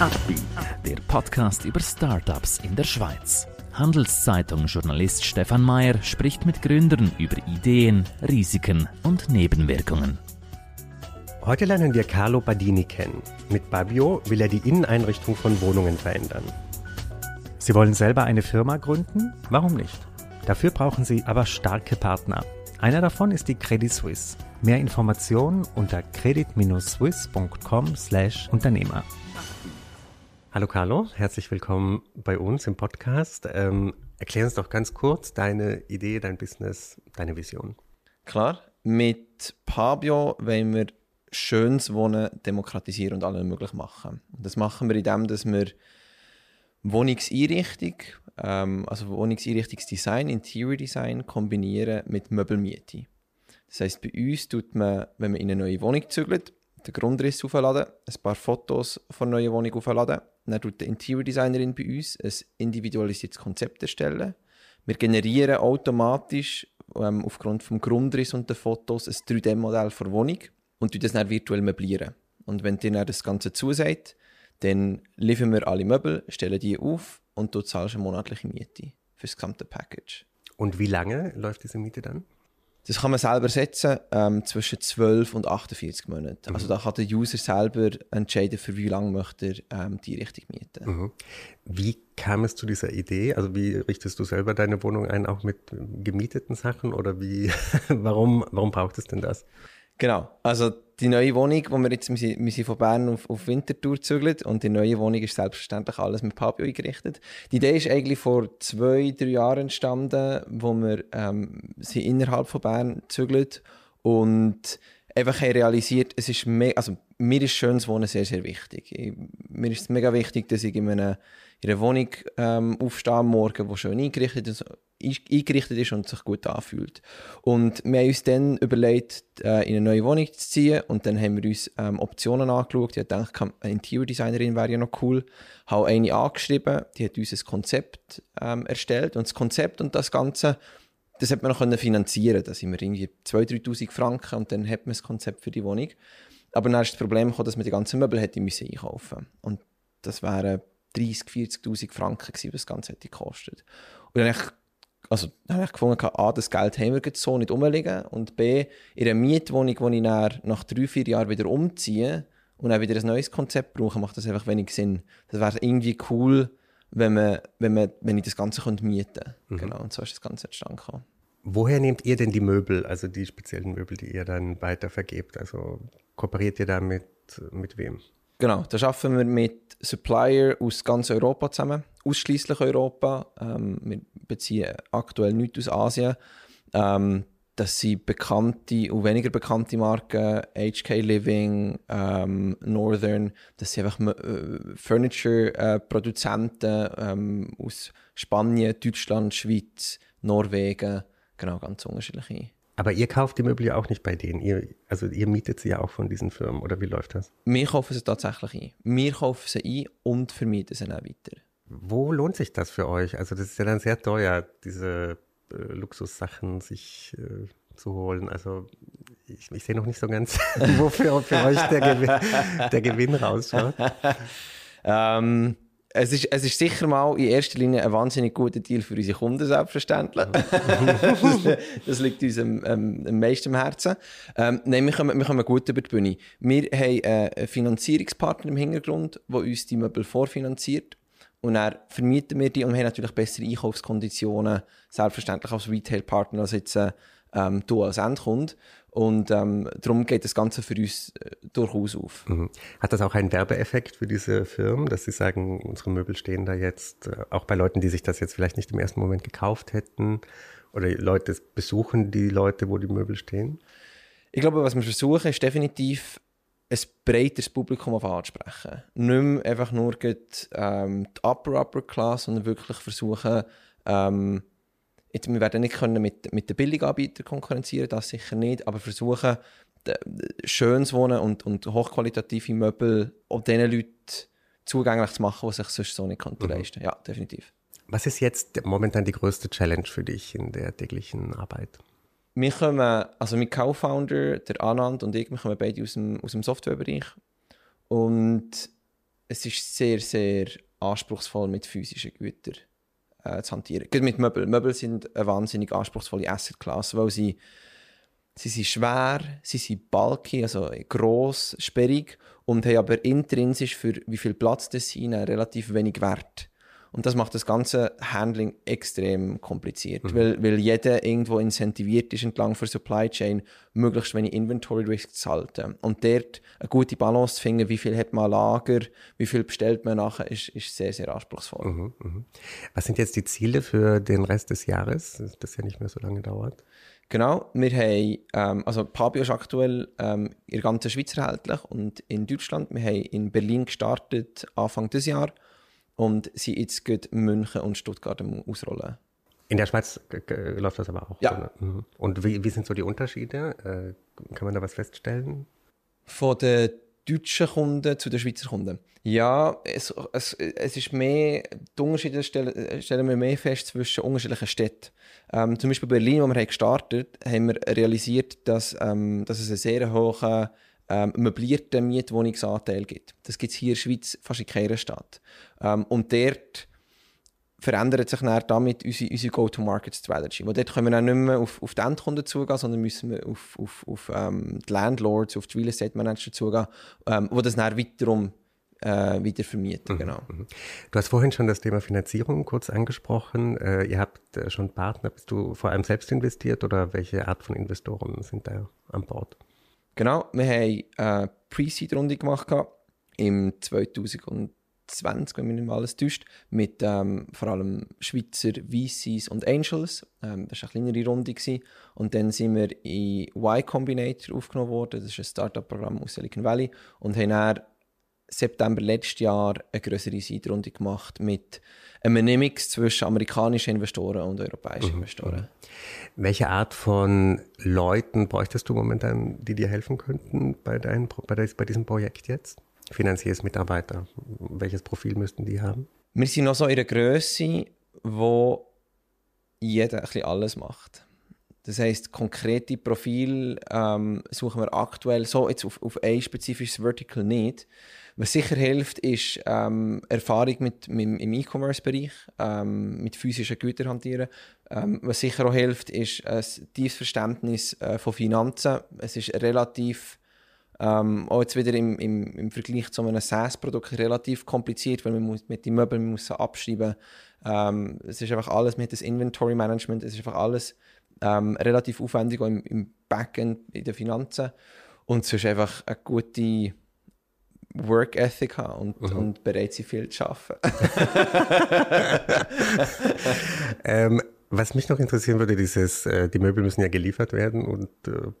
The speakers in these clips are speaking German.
Upbeat, der Podcast über Startups in der Schweiz. Handelszeitung-Journalist Stefan Mayer spricht mit Gründern über Ideen, Risiken und Nebenwirkungen. Heute lernen wir Carlo Badini kennen. Mit Babio will er die Inneneinrichtung von Wohnungen verändern. Sie wollen selber eine Firma gründen? Warum nicht? Dafür brauchen Sie aber starke Partner. Einer davon ist die Credit Suisse. Mehr Informationen unter credit-swiss.com/Unternehmer. Hallo Carlo, herzlich willkommen bei uns im Podcast. Ähm, erklär uns doch ganz kurz deine Idee, dein Business, deine Vision. Klar, mit Pabio wollen wir schönes Wohnen demokratisieren und allen möglich machen. Und das machen wir indem, dass wir Wohnungseinrichtung, ähm, also Wohnungseinrichtungsdesign, Interior Design kombinieren mit Möbelmiete. Das heisst, bei uns tut man, wenn man in eine neue Wohnung zügelt, den Grundriss aufladen, ein paar Fotos von der neuen Wohnung aufladen. Dann tut die Interior Designerin bei uns ein individualisiertes Konzept erstellen. Wir generieren automatisch ähm, aufgrund vom Grundriss und den Fotos ein 3D-Modell für Wohnung und das dann virtuell möblieren. Und wenn dir das Ganze zusagt, dann liefern wir alle Möbel, stellen die auf und du zahlst eine monatliche Miete für das gesamte Package. Und wie lange läuft diese Miete dann? Das kann man selber setzen, ähm, zwischen 12 und 48 Monaten. Also mhm. Also da kann der User selber entscheiden, für wie lange möchte er ähm, die Richtung mieten. Mhm. Wie kam es zu dieser Idee? Also wie richtest du selber deine Wohnung ein, auch mit gemieteten Sachen? Oder wie, warum, warum braucht es denn das? Genau. Also die neue Wohnung, wo wir jetzt wir sind, wir sind von Bern auf, auf Winterthur zügeln und die neue Wohnung ist selbstverständlich alles mit Papio eingerichtet. Die Idee ist eigentlich vor zwei, drei Jahren entstanden, wo wir ähm, sind innerhalb von Bern zügeln und einfach realisiert, es ist also mir ist schönes Wohnen sehr, sehr wichtig. Ich, mir ist es mega wichtig, dass ich in einer, in einer Wohnung ähm, aufstehe am Morgen, die schön eingerichtet ist, eingerichtet ist und sich gut anfühlt. Und wir haben uns dann überlegt, äh, in eine neue Wohnung zu ziehen und dann haben wir uns ähm, Optionen angeschaut. Ich dachte, eine Interior-Designerin wäre ja noch cool. Ich habe eine angeschrieben, die hat uns ein Konzept ähm, erstellt und das Konzept und das Ganze das hat man noch finanzieren Da sind wir irgendwie 2'000, 3'000 Franken und dann hat man das Konzept für die Wohnung. Aber dann ist das Problem gekommen, dass man die ganzen Möbel hätte müssen einkaufen Und das wären 30'000, 40'000 Franken gewesen, was das Ganze hätte gekostet. Und dann also, habe ich gefunden, A, das Geld haben wir jetzt so nicht rumliegen und B, in einer Mietwohnung, die ich nach drei, vier Jahren wieder umziehe und dann wieder ein neues Konzept brauche, macht das einfach wenig Sinn. Das wäre irgendwie cool, wenn, man, wenn, man, wenn ich das Ganze könnte mieten könnte. Mhm. Genau, und so ist das Ganze entstanden. Woher nehmt ihr denn die Möbel, also die speziellen Möbel, die ihr dann weiter vergebt? Also kooperiert ihr da mit, mit wem? Genau, da arbeiten wir mit Supplier aus ganz Europa zusammen, ausschließlich Europa. Ähm, wir beziehen aktuell nichts aus Asien. Ähm, das sind bekannte und weniger bekannte Marken, HK Living, ähm, Northern, das sind einfach äh, Furniture-Produzenten äh, ähm, aus Spanien, Deutschland, Schweiz, Norwegen, genau, ganz unterschiedliche. Aber ihr kauft die Möbel ja auch nicht bei denen. Ihr, also ihr mietet sie ja auch von diesen Firmen, oder wie läuft das? Wir kaufen sie tatsächlich ein. Wir kaufen sie ein und vermieten sie auch weiter. Wo lohnt sich das für euch? Also das ist ja dann sehr teuer, diese äh, Luxussachen sich äh, zu holen. Also ich, ich sehe noch nicht so ganz, wofür für euch der Gewinn, der Gewinn rausschaut. ähm, es ist, es ist sicher mal in erster Linie ein wahnsinnig guter Deal für unsere Kunden, selbstverständlich. das, das, liegt uns am, am, am meisten am Herzen. Ähm, nein, wir kommen, wir kommen gut über die Bühne. Wir haben einen Finanzierungspartner im Hintergrund, der uns die Möbel vorfinanziert. Und dann vermieten wir die und wir haben natürlich bessere Einkaufskonditionen, selbstverständlich als Retail-Partner als jetzt äh, ähm, du als Endkunde. Und ähm, darum geht das Ganze für uns äh, durchaus auf. Mhm. Hat das auch einen Werbeeffekt für diese Firmen, dass sie sagen, unsere Möbel stehen da jetzt, äh, auch bei Leuten, die sich das jetzt vielleicht nicht im ersten Moment gekauft hätten? Oder Leute besuchen die Leute, wo die Möbel stehen? Ich glaube, was wir versuchen, ist definitiv ein breiteres Publikum auf anzusprechen. Nicht mehr einfach nur die, ähm, die Upper Upper Class, sondern wirklich versuchen, ähm, Jetzt, wir werden nicht können mit, mit den Billiganbietern konkurrenzieren, das sicher nicht, aber versuchen, schönes Wohnen und, und hochqualitative Möbel auch den Leuten zugänglich zu machen, die sich sonst so nicht mhm. leisten Ja, definitiv. Was ist jetzt momentan die größte Challenge für dich in der täglichen Arbeit? Wir kommen, also mein Co-Founder, der Anand und ich, wir kommen beide aus dem, aus dem Softwarebereich. Und es ist sehr, sehr anspruchsvoll mit physischen Gütern äh, zu hantieren. Gerade mit Möbeln. Möbel sind eine wahnsinnig anspruchsvolle Asset-Class, weil sie, sie sind schwer, sie sind bulky, also gross, sperrig und haben aber intrinsisch für wie viel Platz das sind relativ wenig Wert. Und das macht das ganze Handling extrem kompliziert, mhm. weil, weil jeder irgendwo incentiviert ist entlang der Supply Chain, möglichst wenig Inventory Risk zu halten. Und dort eine gute Balance zu finden, wie viel hat man Lager, wie viel bestellt man nachher, ist, ist sehr, sehr anspruchsvoll. Mhm, mh. Was sind jetzt die Ziele für den Rest des Jahres, dass das ja nicht mehr so lange dauert? Genau, wir haben, ähm, also Pabio ist aktuell ähm, in der ganzen Schweiz erhältlich und in Deutschland. Wir haben in Berlin gestartet Anfang des Jahres und sie jetzt geht München und Stuttgart ausrollen. In der Schweiz läuft das aber auch. Ja. Oder? Mhm. Und wie, wie sind so die Unterschiede? Äh, kann man da was feststellen? Von den deutschen Kunden zu den Schweizer Kunden. Ja, es, es, es ist mehr, die Unterschiede stellen, stellen wir mehr fest zwischen unterschiedlichen Städten. Ähm, zum Beispiel Berlin, wo wir haben gestartet haben, wir realisiert, dass, ähm, dass es einen sehr hohen ähm, möblierten Mietwohnungsanteil gibt. Das gibt es hier in der Schweiz fast in keiner Stadt. Ähm, und dort verändert sich dann damit unsere, unsere Go-to-Market-Strategy. Dort können wir dann nicht mehr auf, auf die Endkunden zugehen, sondern müssen wir auf, auf, auf ähm, die Landlords, auf die Real Estate Manager zugehen, ähm, wo das dann wiederum äh, wieder vermieten. Mhm, genau. Mhm. Du hast vorhin schon das Thema Finanzierung kurz angesprochen. Äh, ihr habt äh, schon Partner. Bist du vor allem selbst investiert oder welche Art von Investoren sind da an Bord? Genau, wir haben eine Pre-Seed-Runde gemacht im 2020, wenn mich nicht alles täuscht, mit ähm, vor allem Schweizer VCs und Angels. Ähm, das war eine kleinere Runde. Gewesen. Und dann sind wir in Y Combinator aufgenommen worden. Das ist ein Startup-Programm aus Silicon Valley. Und haben dann September letztes Jahr eine größere Seed-Runde gemacht mit einem Mix zwischen amerikanischen Investoren und europäischen mhm. Investoren. Mhm. Welche Art von Leuten bräuchtest du momentan, die dir helfen könnten bei, dein, bei, bei diesem Projekt jetzt? Finanzielles Mitarbeiter, welches Profil müssten die haben? Wir sind noch so in einer Größe, wo jeder ein bisschen alles macht. Das heisst, konkrete Profil ähm, suchen wir aktuell so jetzt auf, auf ein spezifisches Vertical nicht. Was sicher hilft, ist ähm, Erfahrung mit, mit, im E-Commerce-Bereich, ähm, mit physischen Gütern hantieren. Ähm, was sicher auch hilft, ist ein tiefes Verständnis äh, von Finanzen. Es ist relativ, ähm, auch jetzt wieder im, im, im Vergleich zu einem SaaS-Produkt relativ kompliziert, weil man muss mit den Möbeln man muss abschreiben. Ähm, es ist einfach alles mit das Inventory-Management, es ist einfach alles ähm, relativ aufwendig im, im Backend, in den Finanzen. Und sonst einfach eine gute Work Ethic haben und, mhm. und bereit sind, viel zu arbeiten. ähm, was mich noch interessieren würde, dieses, äh, die Möbel müssen ja geliefert werden und äh,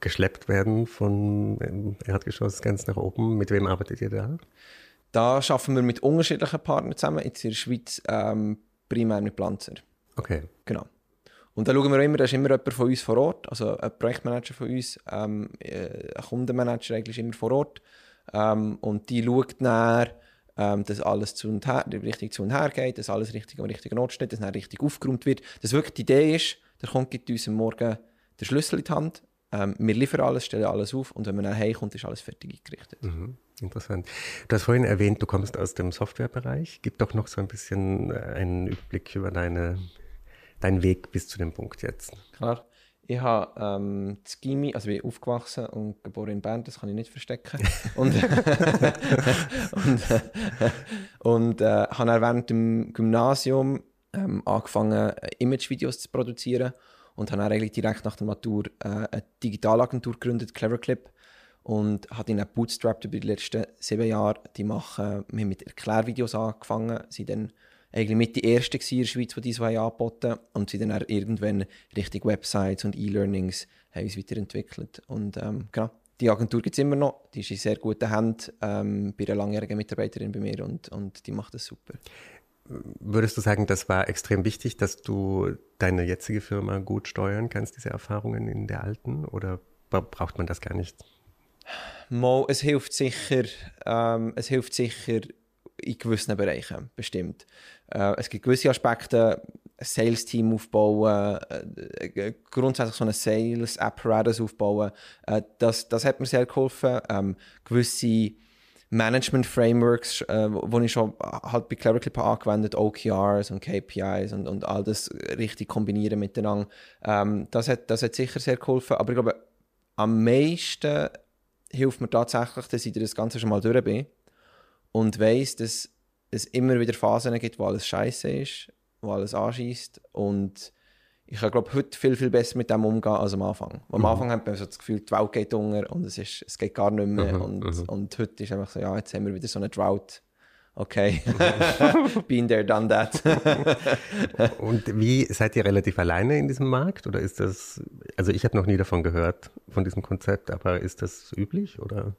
geschleppt werden von ähm, Erdgeschoss ganz nach oben. Mit wem arbeitet ihr da? Da arbeiten wir mit unterschiedlichen Partnern zusammen. Jetzt in der Schweiz ähm, primär mit Planzer. Okay. Genau. Und da schauen wir immer, da ist immer jemand von uns vor Ort, also ein Projektmanager von uns, ähm, äh, ein Kundenmanager eigentlich immer vor Ort. Ähm, und die schaut dann, ähm, dass alles zu und her, richtig zu und her geht, dass alles richtig am richtigen Ort steht, dass dann richtig aufgeräumt wird. Dass wirklich die Idee ist, der Kunde gibt uns am Morgen den Schlüssel in die Hand, ähm, wir liefern alles, stellen alles auf und wenn man dann heimkommt, ist alles fertig eingerichtet. Mhm. Interessant. Du hast vorhin erwähnt, du kommst aus dem Softwarebereich. Gib doch noch so ein bisschen äh, einen Überblick über deine dein Weg bis zu dem Punkt jetzt? Klar. Ich habe ähm, Gimmi, also ich bin aufgewachsen und geboren in Bern, das kann ich nicht verstecken. und und, äh, und äh, habe dann während dem Gymnasium ähm, angefangen, Imagevideos zu produzieren und habe dann eigentlich direkt nach der Matur äh, eine Digitalagentur gegründet, Cleverclip. Und habe dann bootstrapped über die letzten sieben Jahre. Die machen, wir haben mit Erklärvideos angefangen, sind dann eigentlich mit die erste in der Schweiz, die diese angeboten und sie dann auch irgendwann Richtung Websites und E-Learnings haben uns weiterentwickelt. Und ähm, genau, die Agentur gibt es immer noch, die ist in sehr guten Händen ähm, bei einer langjährigen Mitarbeiterin bei mir und, und die macht das super. Würdest du sagen, das war extrem wichtig, dass du deine jetzige Firma gut steuern kannst, diese Erfahrungen in der alten, oder braucht man das gar nicht? Mo, es hilft sicher, ähm, es hilft sicher in gewissen Bereichen bestimmt. Äh, es gibt gewisse Aspekte, ein Sales-Team aufbauen, äh, äh, grundsätzlich so ein Sales-Apparatus aufbauen. Äh, das, das hat mir sehr geholfen. Ähm, gewisse Management-Frameworks, äh, wo ich schon halt bei Cleverclip angewendet, OKRs und KPIs und, und all das richtig kombinieren miteinander. Ähm, das, hat, das hat sicher sehr geholfen, aber ich glaube, am meisten hilft mir tatsächlich, dass ich das Ganze schon mal durch bin und weiss, dass es immer wieder Phasen gibt, wo alles scheiße ist, wo alles anschießt und ich kann glaube heute viel, viel besser mit dem umgehen als am Anfang. Am mhm. Anfang hat man so das Gefühl, die Welt geht unter und es, ist, es geht gar nicht mehr. Mhm. Und, mhm. und heute ist einfach so, ja, jetzt haben wir wieder so eine Drought. Okay, been there, done that. und wie seid ihr relativ alleine in diesem Markt oder ist das, also ich habe noch nie davon gehört, von diesem Konzept, aber ist das üblich oder?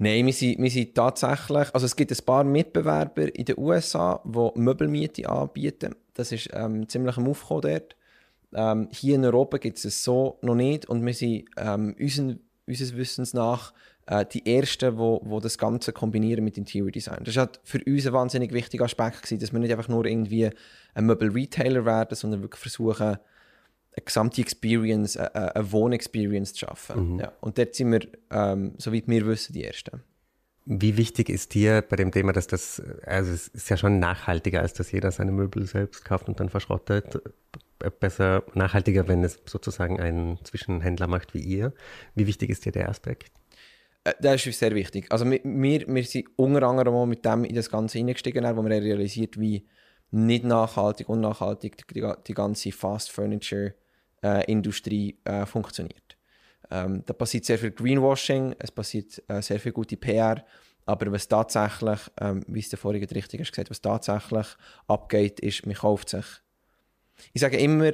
Nein, wir sind, wir sind tatsächlich, also es gibt ein paar Mitbewerber in den USA, die Möbelmiete anbieten. Das ist ähm, ziemlich am Aufkommen dort. Ähm, hier in Europa gibt es es so noch nicht und wir sind ähm, unseren, unseres Wissens nach äh, die Ersten, die wo, wo das Ganze kombinieren mit Interior Design. Das war für uns ein wahnsinnig wichtiger Aspekt, gewesen, dass wir nicht einfach nur irgendwie ein Möbel-Retailer werden, sondern wirklich versuchen, eine gesamte Experience, eine, eine Wohnexperience zu schaffen. Mhm. Ja. Und dort sind wir, ähm, soweit wir wissen, die Ersten. Wie wichtig ist dir bei dem Thema, dass das, also es ist ja schon nachhaltiger, als dass jeder seine Möbel selbst kauft und dann verschrottet, besser, nachhaltiger, wenn es sozusagen einen Zwischenhändler macht wie ihr. Wie wichtig ist dir der Aspekt? Äh, das ist sehr wichtig. Also wir, wir sind unter anderem mit dem in das Ganze eingestiegen, wo wir realisiert, wie nicht nachhaltig, unnachhaltig die, die ganze Fast Furniture äh, Industrie äh, funktioniert. Ähm, da passiert sehr viel Greenwashing, es passiert äh, sehr viel gute PR, aber was tatsächlich, ähm, wie es der vorige richtig hast gesagt, was tatsächlich abgeht, ist, man kauft sich ich sage immer,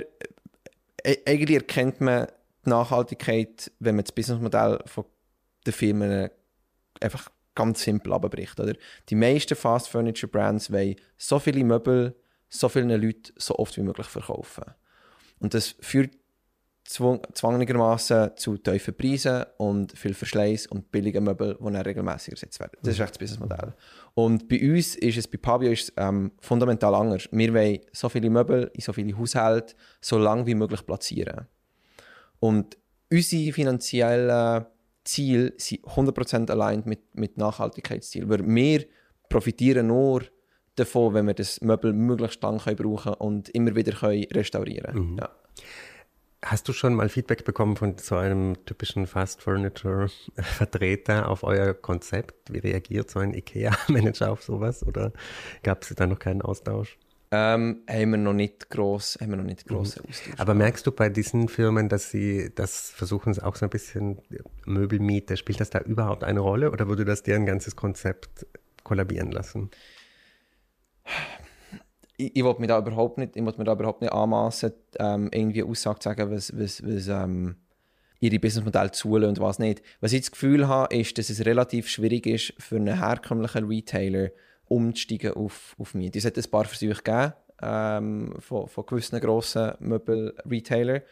äh, eigentlich erkennt man die Nachhaltigkeit, wenn man das Businessmodell von den Firmen einfach ganz simpel abbricht. Oder? Die meisten Fast Furniture Brands wollen so viele Möbel, so vielen Leuten so oft wie möglich verkaufen. Und das führt zwangnermaßen zu tiefen Preisen und viel Verschleiß und billigen Möbel, die dann regelmäßig ersetzt werden. Das ist echt das Businessmodell. Und bei uns ist es, bei Pabio ist es ähm, fundamental anders. Wir wollen so viele Möbel in so viele Haushalte so lange wie möglich platzieren. Und unsere finanziellen Ziele sind 100% allein mit, mit Nachhaltigkeitszielen. Weil wir profitieren nur davon, wenn wir das Möbel möglichst lange brauchen und immer wieder können restaurieren können. Mhm. Ja. Hast du schon mal Feedback bekommen von so einem typischen Fast Furniture Vertreter auf euer Konzept? Wie reagiert so ein IKEA-Manager auf sowas? Oder gab es da noch keinen Austausch? Ähm, haben wir noch nicht groß, haben wir noch nicht groß mhm. Austausch. Aber merkst du bei diesen Firmen, dass sie das versuchen, auch so ein bisschen Möbelmiete, spielt das da überhaupt eine Rolle oder würde das deren ganzes Konzept kollabieren lassen? Ich, ich mir da überhaupt nicht, ich mir da überhaupt nicht anmassen, ähm, irgendwie Aussage zu sagen, was, was, was ähm, ihre Businessmodelle zulassen und was nicht. Was ich das Gefühl habe, ist, dass es relativ schwierig ist, für einen herkömmlichen Retailer umzusteigen auf, auf Miete. Es hat ein paar Versuche gegeben ähm, von, von gewissen grossen Möbel-Retailern,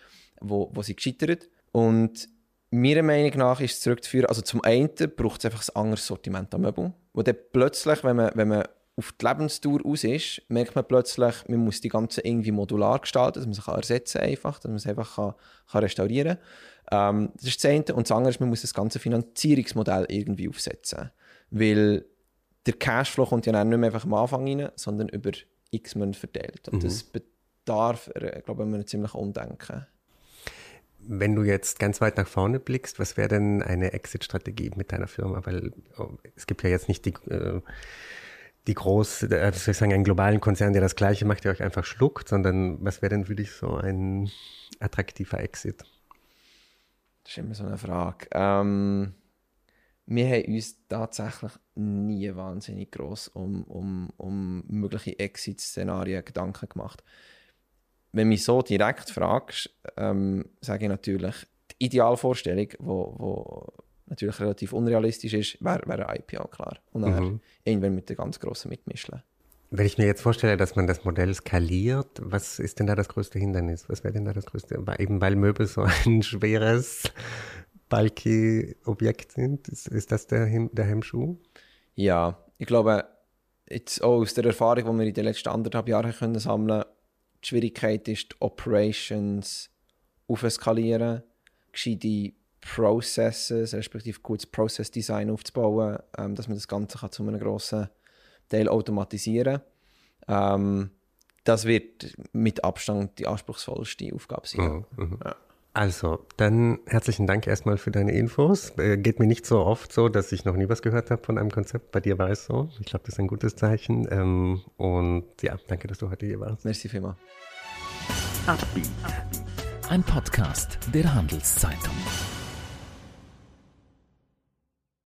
wo, wo sie gescheitert Und meiner Meinung nach ist es zurückzuführen, also zum einen braucht es einfach ein anderes Sortiment an Möbel, wo dann plötzlich, wenn man, wenn man auf die Lebenstour aus ist, merkt man plötzlich, man muss die ganze irgendwie modular gestalten, dass man sie ersetzen kann einfach, dass man es einfach kann, kann restaurieren kann. Ähm, das ist das eine. Und das andere ist, man muss das ganze Finanzierungsmodell irgendwie aufsetzen. Weil der Cashflow kommt ja nicht mehr einfach am Anfang rein, sondern über x Monate verteilt. Und mhm. das bedarf, äh, glaube ich, einem ziemlich Umdenken. Wenn du jetzt ganz weit nach vorne blickst, was wäre denn eine Exit-Strategie mit deiner Firma? Weil oh, es gibt ja jetzt nicht die... Äh, die große, äh, soll ich sagen, einen globalen Konzern, der das Gleiche macht, der euch einfach schluckt, sondern was wäre denn für dich so ein attraktiver Exit? Das ist immer so eine Frage. Ähm, wir haben uns tatsächlich nie wahnsinnig groß um, um, um mögliche Exit-Szenarien Gedanken gemacht. Wenn du mich so direkt fragst, ähm, sage ich natürlich, die Idealvorstellung, wo, wo natürlich relativ unrealistisch ist, wäre wär ein IPO, klar. Und dann mhm. irgendwann mit den ganz Grossen mitmischen. Wenn ich mir jetzt vorstelle, dass man das Modell skaliert, was ist denn da das größte Hindernis? Was wäre denn da das größte? Eben weil Möbel so ein schweres, bulky Objekt sind. Ist, ist das der, der Hemmschuh? Ja, ich glaube, jetzt auch aus der Erfahrung, die wir in den letzten anderthalb Jahren können sammeln die Schwierigkeit ist, die Operations aufskalieren, gescheite Processes, respektive gutes Process Design aufzubauen, ähm, dass man das Ganze kann zu einem grossen Teil automatisieren kann. Ähm, das wird mit Abstand die anspruchsvollste Aufgabe sein. Mhm. Ja. Also, dann herzlichen Dank erstmal für deine Infos. Äh, geht mir nicht so oft so, dass ich noch nie was gehört habe von einem Konzept. Bei dir war es so. Ich glaube, das ist ein gutes Zeichen. Ähm, und ja, danke, dass du heute hier warst. Merci vielmals. Ein Podcast der Handelszeitung.